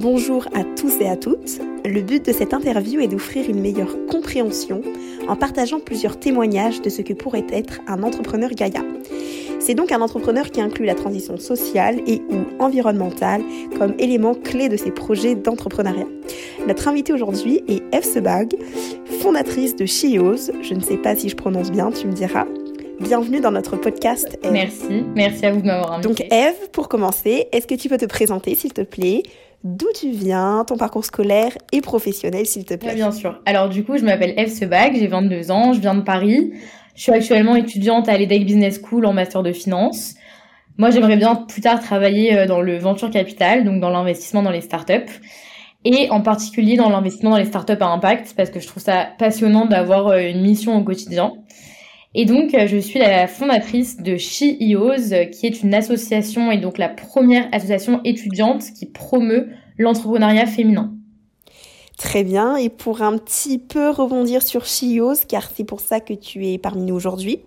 Bonjour à tous et à toutes. Le but de cette interview est d'offrir une meilleure compréhension en partageant plusieurs témoignages de ce que pourrait être un entrepreneur Gaïa. C'est donc un entrepreneur qui inclut la transition sociale et ou environnementale comme élément clé de ses projets d'entrepreneuriat. Notre invitée aujourd'hui est Eve Sebag, fondatrice de Chios. Je ne sais pas si je prononce bien, tu me diras. Bienvenue dans notre podcast. Merci, merci à vous de m'avoir invité. Donc Eve, pour commencer, est-ce que tu peux te présenter s'il te plaît? D'où tu viens, ton parcours scolaire et professionnel s'il te plaît Bien sûr. Alors du coup, je m'appelle Eve Sebag, j'ai 22 ans, je viens de Paris. Je suis actuellement étudiante à l'EDEC Business School en master de finance. Moi, j'aimerais bien plus tard travailler euh, dans le venture capital, donc dans l'investissement dans les startups, et en particulier dans l'investissement dans les startups à impact, parce que je trouve ça passionnant d'avoir euh, une mission au quotidien. Et donc, euh, je suis la fondatrice de SheEOs, qui est une association et donc la première association étudiante qui promeut l'entrepreneuriat féminin. Très bien. Et pour un petit peu rebondir sur Chios, car c'est pour ça que tu es parmi nous aujourd'hui,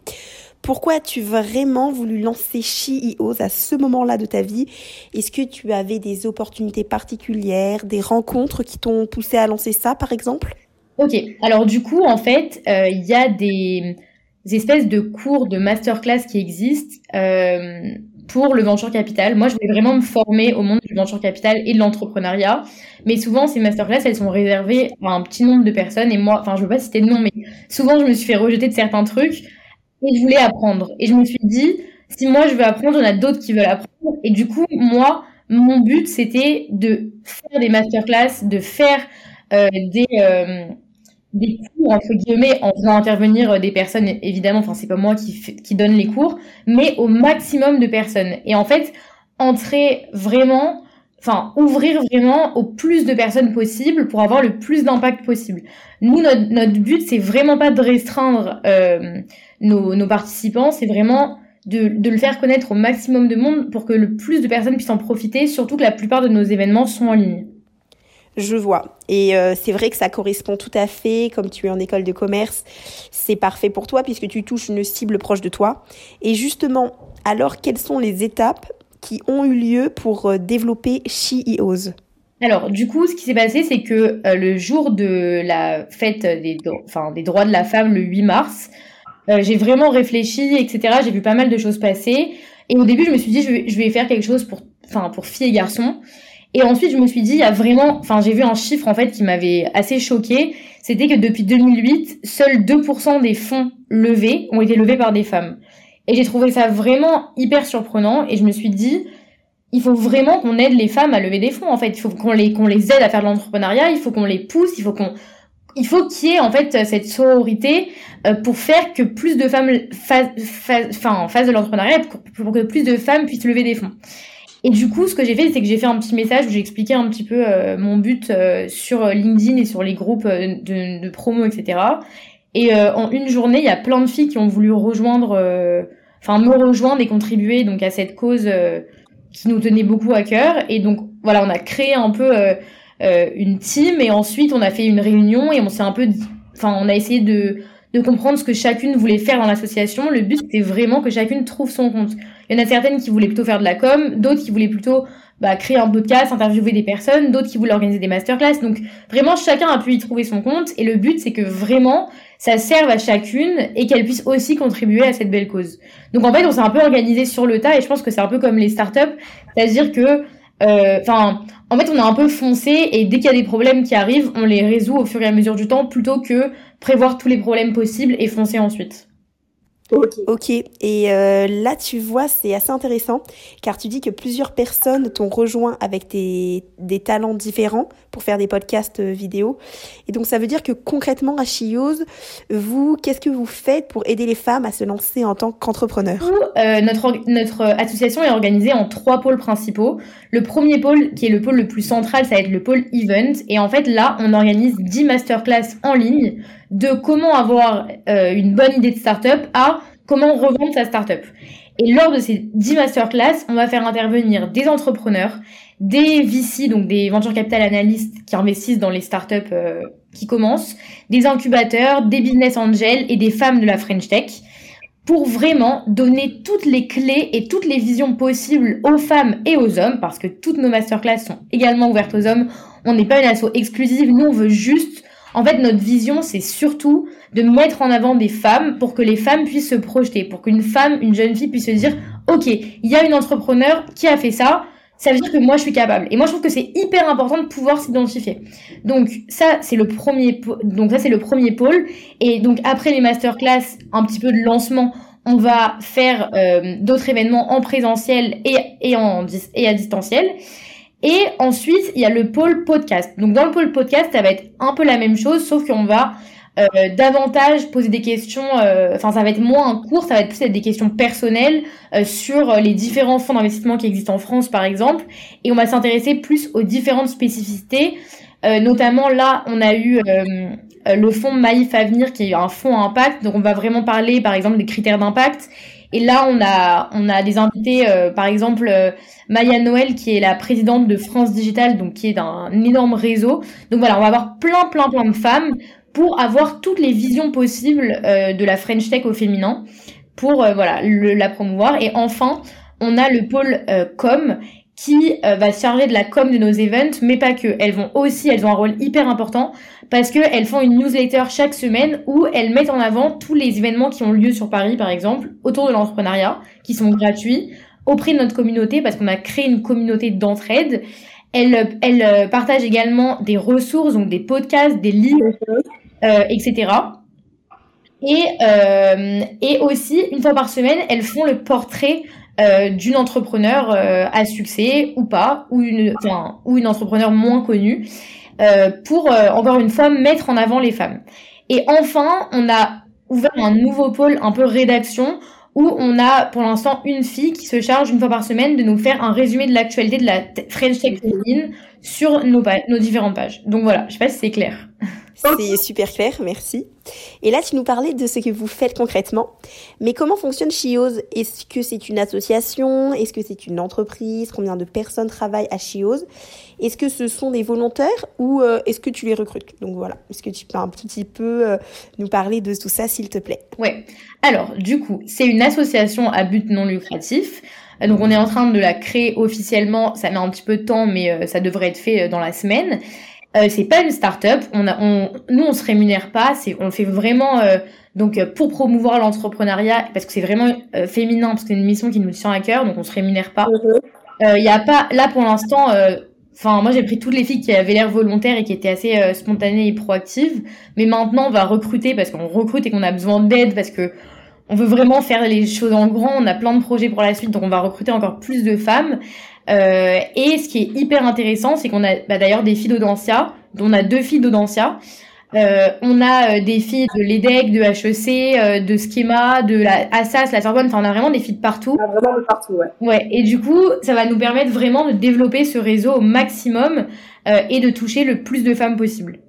pourquoi as-tu vraiment voulu lancer Chios à ce moment-là de ta vie? Est-ce que tu avais des opportunités particulières, des rencontres qui t'ont poussé à lancer ça, par exemple? Ok. Alors du coup, en fait, euh, il y a des, espèces de cours de masterclass qui existent. Euh, pour le venture capital. Moi, je voulais vraiment me former au monde du venture capital et de l'entrepreneuriat. Mais souvent, ces masterclass, elles sont réservées à un petit nombre de personnes. Et moi, enfin, je veux pas citer de nom, mais souvent, je me suis fait rejeter de certains trucs et je voulais apprendre. Et je me suis dit, si moi, je veux apprendre, il y en a d'autres qui veulent apprendre. Et du coup, moi, mon but, c'était de faire des masterclass, de faire euh, des, euh, des cours entre guillemets en faisant intervenir euh, des personnes évidemment. Enfin c'est pas moi qui qui donne les cours mais au maximum de personnes. Et en fait entrer vraiment enfin ouvrir vraiment au plus de personnes possible pour avoir le plus d'impact possible. Nous notre, notre but c'est vraiment pas de restreindre euh, nos, nos participants. C'est vraiment de, de le faire connaître au maximum de monde pour que le plus de personnes puissent en profiter surtout que la plupart de nos événements sont en ligne je vois. Et euh, c'est vrai que ça correspond tout à fait, comme tu es en école de commerce, c'est parfait pour toi puisque tu touches une cible proche de toi. Et justement, alors quelles sont les étapes qui ont eu lieu pour euh, développer SheEOs alors, du coup, ce qui s'est passé, c'est que euh, le jour de la fête des, des droits de la femme, le 8 mars, j'ai vraiment réfléchi, etc. J'ai vu pas mal de choses passer. Et au début, je me suis dit, je vais, je vais faire quelque chose pour, pour filles et garçons. Et ensuite, je me suis dit, il y a vraiment, enfin, j'ai vu un chiffre en fait qui m'avait assez choqué. C'était que depuis 2008, seuls 2% des fonds levés ont été levés par des femmes. Et j'ai trouvé ça vraiment hyper surprenant. Et je me suis dit, il faut vraiment qu'on aide les femmes à lever des fonds. En fait, il faut qu'on les qu'on les aide à faire de l'entrepreneuriat. Il faut qu'on les pousse. Il faut qu'on il faut qu'il y ait en fait cette sororité euh, pour faire que plus de femmes fassent, enfin, fassent de l'entrepreneuriat, pour que plus de femmes puissent lever des fonds. Et du coup, ce que j'ai fait, c'est que j'ai fait un petit message où j'ai expliqué un petit peu euh, mon but euh, sur LinkedIn et sur les groupes euh, de, de, promo, etc. Et en une journée, il y a plein de filles qui ont voulu rejoindre, enfin me rejoindre et contribuer donc à cette cause qui nous tenait beaucoup à cœur. Et donc voilà, on a créé un peu une team et ensuite on a fait une réunion et on s'est un peu, enfin on a essayé de de comprendre ce que chacune voulait faire dans l'association. Le but, c'était vraiment que chacune trouve son compte. Il y en a certaines qui voulaient plutôt faire de la com, d'autres qui voulaient plutôt bah, créer un podcast, interviewer des personnes, d'autres qui voulaient organiser des masterclass. Donc vraiment, chacun a pu y trouver son compte. Et le but, c'est que vraiment, ça serve à chacune et qu'elle puisse aussi contribuer à cette belle cause. Donc en fait, on s'est un peu organisé sur le tas et je pense que c'est un peu comme les startups, c'est-à-dire que euh, enfin, en fait, on a un peu foncé et dès qu'il y a des problèmes qui arrivent, on les résout au fur et à mesure du temps plutôt que prévoir tous les problèmes possibles et foncer ensuite. Ok. Et euh, là, tu vois, c'est assez intéressant car tu dis que plusieurs personnes t'ont rejoint avec des, des talents différents pour faire des podcasts euh, vidéo. Et donc, ça veut dire que concrètement, à Chios, vous, qu'est-ce que vous faites pour aider les femmes à se lancer en tant qu'entrepreneurs? Euh, notre, notre association est organisée en trois pôles principaux. Le premier pôle, qui est le pôle le plus central, ça va être le pôle event. Et en fait, là, on organise 10 masterclass en ligne de comment avoir euh, une bonne idée de startup à comment revendre sa startup. Et lors de ces 10 masterclass, on va faire intervenir des entrepreneurs, des VC, donc des venture capital analystes qui investissent dans les startups euh, qui commencent, des incubateurs, des business angels et des femmes de la French Tech. pour vraiment donner toutes les clés et toutes les visions possibles aux femmes et aux hommes, parce que toutes nos masterclass sont également ouvertes aux hommes. On n'est pas une asso exclusive, nous on veut juste, en fait notre vision c'est surtout de mettre en avant des femmes pour que les femmes puissent se projeter, pour qu'une femme, une jeune fille puisse se dire, ok, il y a une entrepreneur qui a fait ça, ça veut dire que moi je suis capable. Et moi je trouve que c'est hyper important de pouvoir s'identifier. Donc ça c'est le premier donc ça c'est le premier pôle et donc après les masterclass, un petit peu de lancement, on va faire euh, d'autres événements en présentiel et et en et à distanciel. Et ensuite, il y a le pôle podcast. Donc dans le pôle podcast, ça va être un peu la même chose sauf qu'on va euh, davantage poser des questions, euh, enfin ça va être moins un cours, ça va être plus des questions personnelles euh, sur les différents fonds d'investissement qui existent en France par exemple, et on va s'intéresser plus aux différentes spécificités, notamment là on a eu le fonds Maïf Avenir qui est un fonds à impact, donc on va vraiment parler par exemple des critères d'impact, et là on a on a des invités par exemple Maya Noël qui est la présidente de France Digital, donc qui est d'un énorme réseau, donc voilà on va avoir plein plein plein de femmes pour avoir toutes les visions possibles euh, de la French Tech au féminin, pour euh, voilà la promouvoir. Et enfin, on a le pôle euh, com qui va se charger de la com de nos events, mais pas que. Elles vont aussi, elles ont un rôle hyper important parce que elles font une newsletter chaque semaine où elles mettent en avant tous les événements qui ont lieu sur Paris, par exemple, autour de l'entrepreneuriat, qui sont gratuits auprès de notre communauté parce qu'on a créé une communauté d'entraide. Elles, elles partagent également des ressources, donc des podcasts, des livres, euh, etc. Et, euh, et aussi, une fois par semaine, elles font le portrait euh, d'une entrepreneur euh, à succès ou pas, ou une, enfin, ou une entrepreneur moins connue, euh, pour euh, encore une fois mettre en avant les femmes. Et enfin, on a ouvert un nouveau pôle un peu rédaction où on a pour l'instant une fille qui se charge une fois par semaine de nous faire un résumé de l'actualité de la French Tech féminine sur nos, nos différentes pages. Donc voilà, je sais pas si c'est clair. C'est super clair, merci. Et là, tu nous parlais de ce que vous faites concrètement. Mais comment fonctionne Chiose? Est-ce que c'est une association? Est-ce que c'est une entreprise? Combien de personnes travaillent à Chiose? Est-ce que ce sont des volontaires ou euh, est-ce que tu les recrutes? Donc voilà, est-ce que tu peux un petit peu euh, nous parler de tout ça, s'il te plaît? Ouais. Alors, du coup, c'est une association à but non lucratif. Donc on est en train de la créer officiellement, ça met un petit peu de temps, mais euh, ça devrait être fait dans la semaine. Euh, c'est pas une start-up. On a, on, nous, on se rémunère pas. C'est, on fait vraiment euh, donc euh, pour promouvoir l'entrepreneuriat parce que c'est vraiment euh, féminin parce que c'est une mission qui nous tient à cœur. Donc on se rémunère pas. Il mhm. y a pas là pour l'instant. Enfin, moi j'ai pris toutes les filles qui avaient l'air volontaires et qui étaient assez spontanées et proactives. Mais maintenant, on va recruter parce qu'on recrute et qu'on a besoin d'aide parce que on veut vraiment faire les choses en grand. On a plein de projets pour la suite, donc on va recruter encore plus de femmes. Euh, et ce qui est hyper intéressant, c'est qu'on a bah, d'ailleurs des filles d'Audencia, dont on a deux filles d'Audencia. Euh, on a euh, des filles de l'EDEC, de HEC, euh, de Schema, de la Assas, la Sorbonne. Enfin, on a vraiment des filles de partout. Ah, vraiment de partout, ouais. Ouais. Et du coup, ça va nous permettre vraiment de développer ce réseau au maximum euh, et de toucher le plus de femmes possible.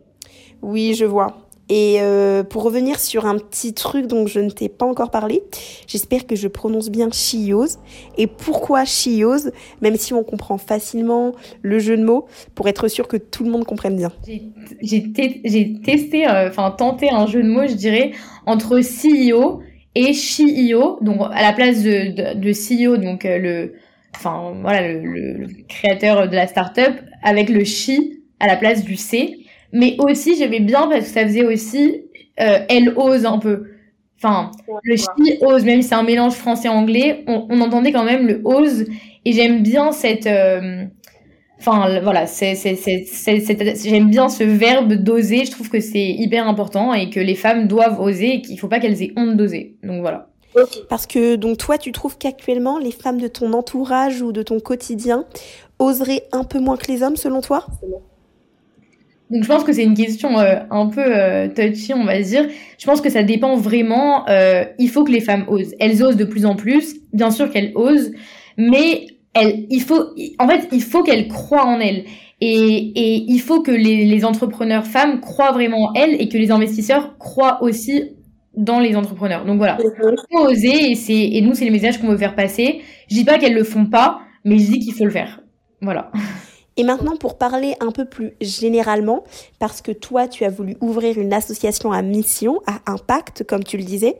Oui, je vois. Et euh, pour revenir sur un petit truc dont je ne t'ai pas encore parlé, j'espère que je prononce bien Chiose. Et pourquoi Chiose Même si on comprend facilement le jeu de mots, pour être sûr que tout le monde comprenne bien. J'ai testé, euh, enfin tenté un jeu de mots, je dirais, entre CEO et CEO. Donc à la place de, de, CEO, donc euh, le, enfin voilà, le créateur de la startup, avec le chi à la place du C mais aussi j'aimais bien parce que ça faisait aussi euh, elle ose un peu. Enfin, le chi ose, même si c'est un mélange français-anglais, on, on, entendait quand même le ose. Et j'aime bien cette. Euh, enfin, voilà, c'est, c'est, c'est, j'aime bien ce verbe d'oser. Je trouve que c'est hyper important et que les femmes doivent oser et qu'il faut pas qu'elles aient honte d'oser. Donc voilà. Parce que donc toi, tu trouves qu'actuellement, les femmes de ton entourage ou de ton quotidien oseraient un peu moins que les hommes, selon toi? Donc je pense que c'est une question euh, un peu euh, touchy, on va dire. Je pense que ça dépend vraiment. Euh, il faut que les femmes osent. Elles osent de plus en plus. Bien sûr qu'elles osent, mais elles, il faut, en fait, il faut qu'elles croient en elles. Et, et il faut que les, les entrepreneurs femmes croient vraiment en elles et que les investisseurs croient aussi dans les entrepreneurs. Donc voilà, il faut oser et c'est et nous c'est les messages qu'on veut faire passer. Je dis pas qu'elles le font pas, mais je dis qu'il faut le faire. Voilà. Et maintenant, pour parler un peu plus généralement, parce que toi, tu as voulu ouvrir une association à mission, à impact, comme tu le disais.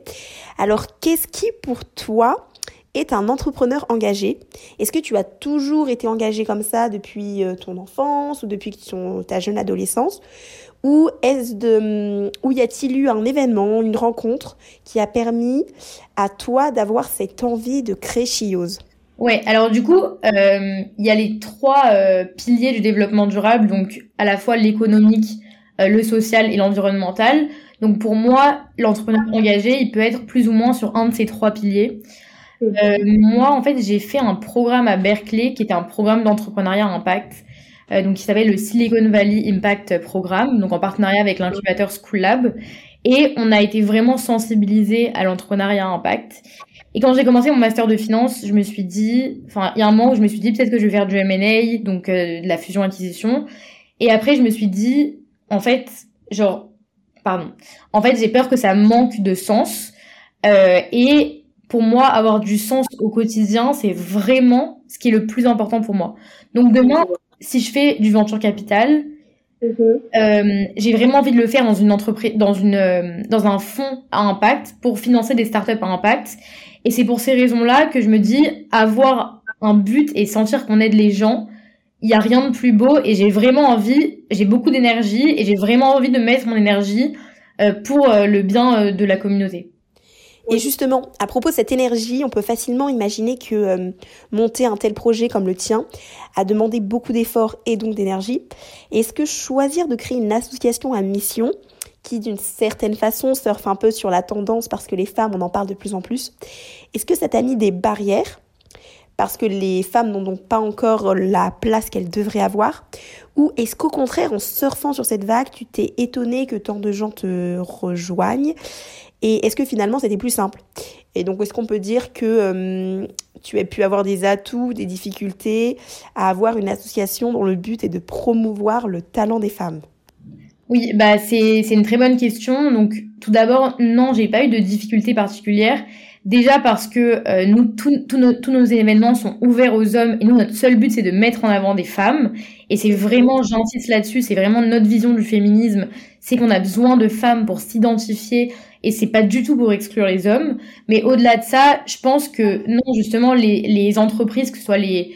Alors, qu'est-ce qui, pour toi, est un entrepreneur engagé? Est-ce que tu as toujours été engagé comme ça depuis euh, ton enfance ou depuis ta jeune adolescence? Ou est-ce de, ou y a-t-il eu un événement, une rencontre qui a permis à toi d'avoir cette envie de créer Chiose? Ouais, alors du coup, euh, il y a les trois euh, piliers du développement durable, donc à la fois l'économique, euh, le social et l'environnemental. Donc pour moi, l'entrepreneur engagé, il peut être plus ou moins sur un de ces trois piliers. moi, en fait, j'ai fait un programme à Berkeley qui était un programme d'entrepreneuriat impact, donc qui s'appelle le Silicon Valley Impact Programme, donc en partenariat avec l'incubateur School Lab. Et on a été vraiment sensibilisé à l'entrepreneuriat impact. Et quand j'ai commencé mon master de finance, je me suis dit, enfin, il y a un moment où je me suis dit peut-être que je vais faire du M&A, donc euh, de la fusion-acquisition. Et après, je me suis dit, en fait, genre, pardon, en fait, j'ai peur que ça manque de sens. Euh, et pour moi, avoir du sens au quotidien, c'est vraiment ce qui est le plus important pour moi. Donc demain, si je fais du venture capital, mm-hmm. euh, j'ai vraiment envie de le faire dans une entreprise, dans une, euh, dans un fonds à impact pour financer des startups à impact. Et c'est pour ces raisons-là que je me dis, avoir un but et sentir qu'on aide les gens, il n'y a rien de plus beau et j'ai vraiment envie, j'ai beaucoup d'énergie et j'ai vraiment envie de mettre mon énergie euh, pour euh, le bien euh, de la communauté. Et justement, à propos de cette énergie, on peut facilement imaginer que monter un tel projet comme le tien a demandé beaucoup d'efforts et donc d'énergie. Est-ce que choisir de créer une association à mission qui d'une certaine façon surfe un peu sur la tendance parce que les femmes, on en parle de plus en plus. Est-ce que ça t'a mis des barrières parce que les femmes n'ont donc pas encore la place qu'elles devraient avoir? Ou est-ce qu'au contraire, en surfant sur cette vague, tu t'es étonné que tant de gens te rejoignent? Et est-ce que finalement, c'était plus simple? Et donc, est-ce qu'on peut dire que euh, tu as pu avoir des atouts, des difficultés à avoir une association dont le but est de promouvoir le talent des femmes? Oui, bah c'est une très bonne question. Donc tout d'abord, non, j'ai pas eu de difficultés particulières. Déjà parce que euh, nous, tous nos, tous nos événements sont ouverts aux hommes et nous, notre seul but, c'est de mettre en avant des femmes. Et c'est vraiment, j'insiste là-dessus, c'est vraiment notre vision du féminisme, c'est qu'on a besoin de femmes pour s'identifier et c'est pas du tout pour exclure les hommes. Mais au-delà de ça, je pense que non, justement, les, les entreprises, que ce soit les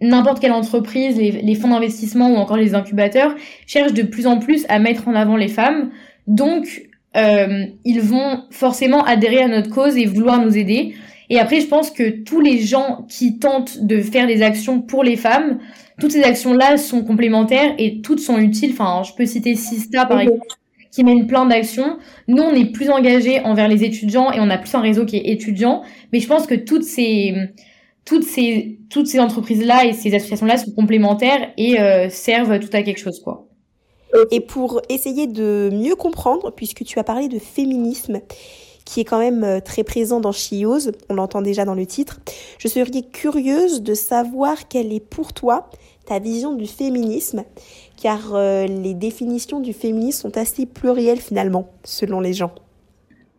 n'importe quelle entreprise, les, fonds d'investissement ou encore les incubateurs cherchent de plus en plus à mettre en avant les femmes. Donc, euh, ils vont forcément adhérer à notre cause et vouloir nous aider. Et après, je pense que tous les gens qui tentent de faire des actions pour les femmes, toutes ces actions-là sont complémentaires et toutes sont utiles. Enfin, je peux citer Sista, par exemple, qui mène plein d'actions. Nous, on est plus engagés envers les étudiants et on a plus un réseau qui est étudiant. Mais je pense que toutes ces toutes ces toutes ces entreprises là et ces associations là sont complémentaires et euh, servent tout à quelque chose quoi. Et pour essayer de mieux comprendre, puisque tu as parlé de féminisme, qui est quand même euh, très présent dans Chiose, on l'entend déjà dans le titre, je serais curieuse de savoir quelle est pour toi ta vision du féminisme, car euh, les définitions du féminisme sont assez plurielles finalement, selon les gens.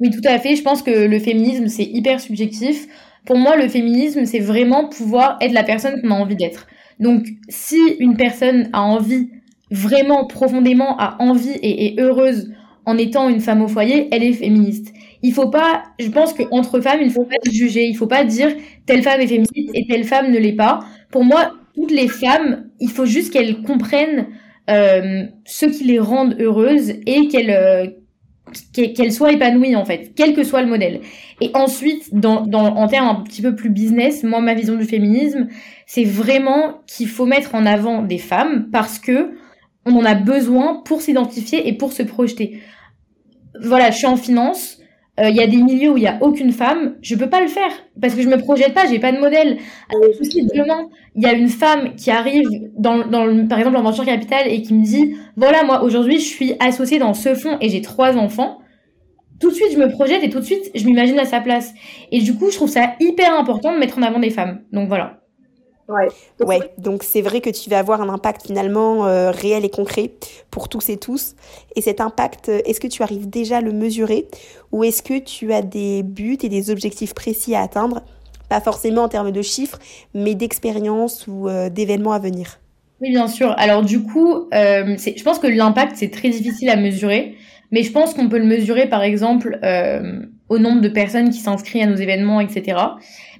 Oui, tout à fait. Je pense que le féminisme, c'est hyper subjectif. Pour moi, le féminisme, c'est vraiment pouvoir être la personne qu'on a envie d'être. Donc, si une personne a envie, vraiment profondément a envie et est heureuse en étant une femme au foyer, elle est féministe. Il faut pas, je pense qu'entre femmes, il faut pas juger, il faut pas dire telle femme est féministe et telle femme ne l'est pas. Pour moi, toutes les femmes, il faut juste qu'elles comprennent euh, ce qui les rend heureuses et qu'elles euh, qu'elle soit épanouie en fait, quel que soit le modèle. Et ensuite, dans, dans, en termes un petit peu plus business, moi ma vision du féminisme, c'est vraiment qu'il faut mettre en avant des femmes parce que on en a besoin pour s'identifier et pour se projeter. Voilà, je suis en finance, il euh, y a des milieux où il y a aucune femme, je peux pas le faire parce que je me projette pas, j'ai pas de modèle. Alors, demain, il y a une femme qui arrive dans, dans par exemple en venture capital et qui me dit voilà moi aujourd'hui je suis associée dans ce fonds et j'ai trois enfants. Tout de suite je me projette et tout de suite je m'imagine à sa place. Et du coup je trouve ça hyper important de mettre en avant des femmes. Donc voilà. Ouais. Donc, ouais. Donc c'est vrai que tu vas avoir un impact finalement euh, réel et concret pour tous et tous. Et cet impact, euh, est-ce que tu arrives déjà à le mesurer ou est-ce que tu as des buts et des objectifs précis à atteindre? Pas forcément en termes de chiffres, mais d'expérience ou euh, d'événements à venir. Oui, bien sûr. Alors du coup, euh, je pense que l'impact, c'est très difficile à mesurer, mais je pense qu'on peut le mesurer, par exemple, euh, au nombre de personnes qui s'inscrivent à nos événements, etc.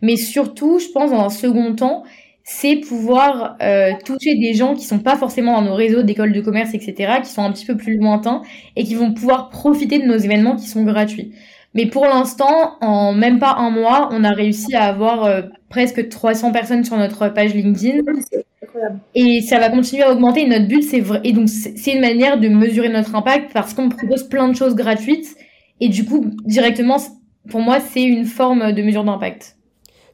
Mais surtout, je pense, dans un second temps, c'est pouvoir euh, toucher des gens qui sont pas forcément dans nos réseaux d'écoles de commerce, etc., qui sont un petit peu plus lointains et qui vont pouvoir profiter de nos événements qui sont gratuits. Mais pour l'instant, en même pas un mois, on a réussi à avoir euh, presque 300 personnes sur notre page LinkedIn. Et ça va continuer à augmenter. Et notre but, c'est vrai. Et donc, c'est une manière de mesurer notre impact parce qu'on propose plein de choses gratuites. Et du coup, directement, pour moi, c'est une forme de mesure d'impact.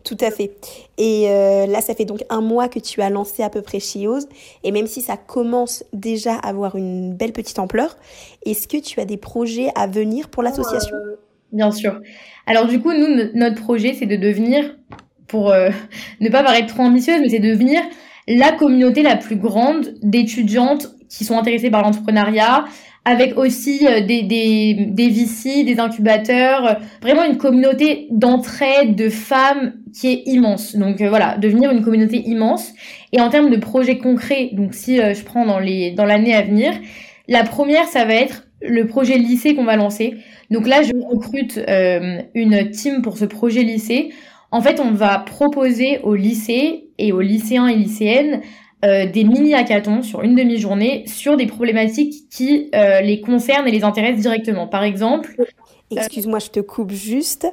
Tout à fait. Et euh, là, ça fait donc un mois que tu as lancé à peu près Chios. Et même si ça commence déjà à avoir une belle petite ampleur, est-ce que tu as des projets à venir pour l'association? Euh, Bien sûr. Alors du coup, nous, notre projet, c'est de devenir, pour euh, ne pas paraître trop ambitieuse, mais c'est de devenir la communauté la plus grande d'étudiantes qui sont intéressées par l'entrepreneuriat, avec aussi des, des, des VC, des incubateurs, vraiment une communauté d'entraide de femmes qui est immense. Donc voilà, devenir une communauté immense. Et en termes de projets concrets, donc si je prends dans les dans l'année à venir, la première, ça va être le projet lycée qu'on va lancer. Donc là, je recrute euh, une team pour ce projet lycée. En fait, on va proposer aux lycées et aux lycéens et lycéennes euh, des mini-hackathons sur une demi-journée sur des problématiques qui euh, les concernent et les intéressent directement. Par exemple... Excuse-moi, je te coupe juste,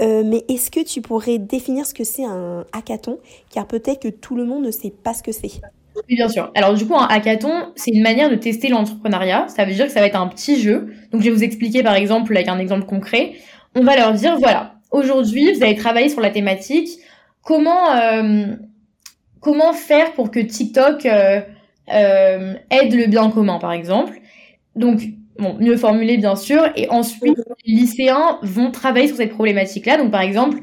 mais est-ce que tu pourrais définir ce que c'est un hackathon? Car peut-être que tout le monde ne sait pas ce que c'est. Oui, bien sûr. Alors du coup, un hackathon, c'est une manière de tester l'entrepreneuriat. Ça veut dire que ça va être un petit jeu. Donc je vais vous expliquer par exemple avec un exemple concret. On va leur dire, voilà, aujourd'hui, vous allez travailler sur la thématique comment euh, comment faire pour que TikTok euh, euh, aide le bien commun, par exemple? Donc bon, mieux formulé bien sûr. Et ensuite, les lycéens vont travailler sur cette problématique-là. Donc par exemple,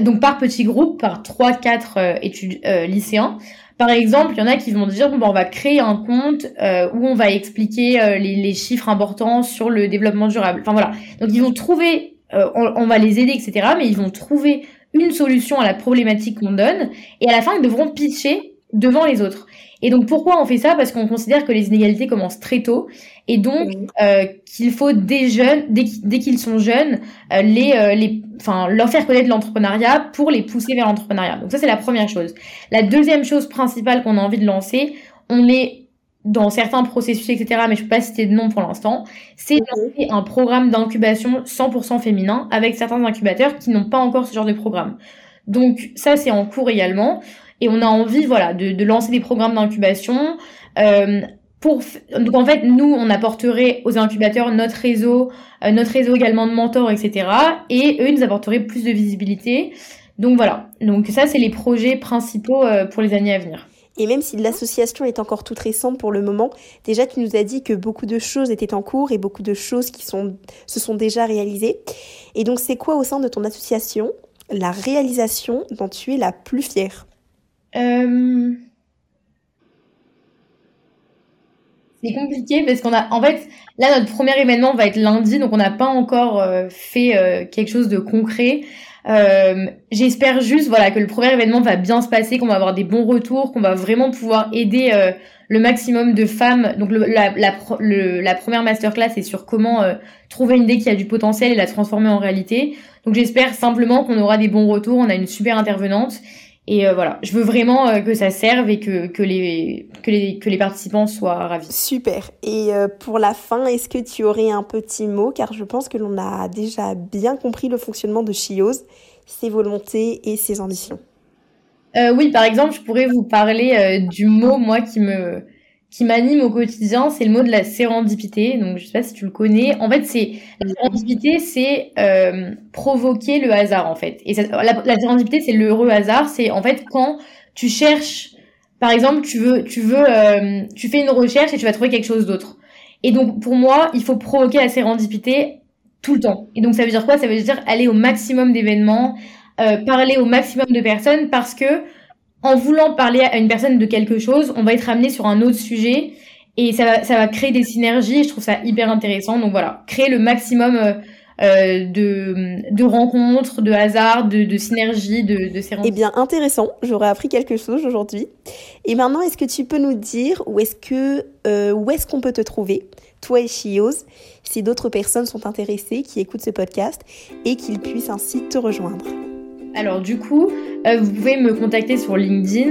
donc par petits groupes, par trois, quatre études lycéens par exemple, il y en a qui vont dire bon, ben, on va créer un compte euh, où on va expliquer euh, les, les, chiffres importants sur le développement durable. Enfin voilà. Donc ils vont trouver, euh, on, on, va les aider, etc. Mais ils vont trouver une solution à la problématique qu'on donne et à la fin ils devront pitcher devant les autres. Et donc pourquoi on fait ça? Parce qu'on considère que les inégalités commencent très tôt et donc euh, qu'il faut des jeunes, dès, qu'ils sont jeunes, euh, les, euh, les, enfin leur faire connaître l'entrepreneuriat pour les pousser vers l'entrepreneuriat. Donc ça c'est la première chose. La deuxième chose principale qu'on a envie de lancer, on est dans certains processus, etc., mais je peux pas citer de nom pour l'instant, c'est lancer un programme d'incubation 100% féminin avec certains incubateurs qui n'ont pas encore ce genre de programme. Donc ça c'est en cours également. Et on a envie, voilà, de, lancer des programmes d'incubation. Euh, pour donc en fait nous on apporterait aux incubateurs notre réseau euh, notre réseau également de mentors etc et eux ils nous apporteraient plus de visibilité donc voilà donc ça c'est les projets principaux euh, pour les années à venir et même si l'association est encore toute récente pour le moment, déjà tu nous as dit que beaucoup de choses étaient en cours et beaucoup de choses qui sont, se sont déjà réalisées. Et donc c'est quoi au sein de ton association la réalisation dont tu es la plus fière? Euh, c'est compliqué parce qu'on a, en fait, là notre premier événement va être lundi, donc on n'a pas encore euh, fait euh, quelque chose de concret. J'espère juste, voilà, que le premier événement va bien se passer, qu'on va avoir des bons retours, qu'on va vraiment pouvoir aider le maximum de femmes. Donc la, la, la, première masterclass est sur comment trouver une idée qui a du potentiel et la transformer en réalité. Donc j'espère simplement qu'on aura des bons retours. On a une super intervenante et euh, voilà, je veux vraiment euh, que ça serve et que, que, les, que, les, que les participants soient ravis. Super. Et euh, pour la fin, est-ce que tu aurais un petit mot? Car je pense que l'on a déjà bien compris le fonctionnement de Chios, ses volontés et ses ambitions. oui, par exemple, je pourrais vous parler du mot, moi, qui me, qui m'anime au quotidien, c'est le mot de la sérendipité. Donc, je sais pas si tu le connais. En fait, c'est la sérendipité, c'est euh, provoquer le hasard, en fait. Et la, la sérendipité, c'est l'heureux hasard. C'est en fait quand tu cherches, par exemple, tu veux, tu veux, euh, tu fais une recherche et tu vas trouver quelque chose d'autre. Et donc, pour moi, il faut provoquer la sérendipité tout le temps. Et donc, ça veut dire quoi? Ça veut dire aller au maximum d'événements, euh, parler au maximum de personnes, parce que en voulant parler à une personne de quelque chose, on va être amené sur un autre sujet et ça va, ça va créer des synergies. je trouve ça hyper intéressant. Donc voilà, créer le maximum euh, euh, de, de rencontres, de hasards, de, de synergies, de, de ces Eh bien, intéressant. J'aurais appris quelque chose aujourd'hui. Et maintenant, est-ce que tu peux nous dire où est-ce que euh, où est-ce qu'on peut te trouver, toi et Chios, si d'autres personnes sont intéressées, qui écoutent ce podcast et qu'ils puissent ainsi te rejoindre? Alors du coup, euh, vous pouvez me contacter sur LinkedIn.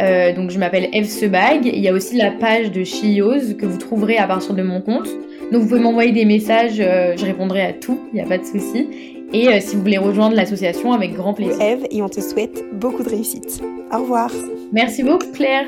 Euh, donc je m'appelle Eve Sebag. Il y a aussi la page de Chios que vous trouverez à partir de mon compte. Donc vous pouvez m'envoyer des messages, je répondrai à tout, il n'y a pas de souci. Et si vous voulez rejoindre l'association, avec grand plaisir. Eve, et on te souhaite beaucoup de réussite. Au revoir. Merci beaucoup Claire.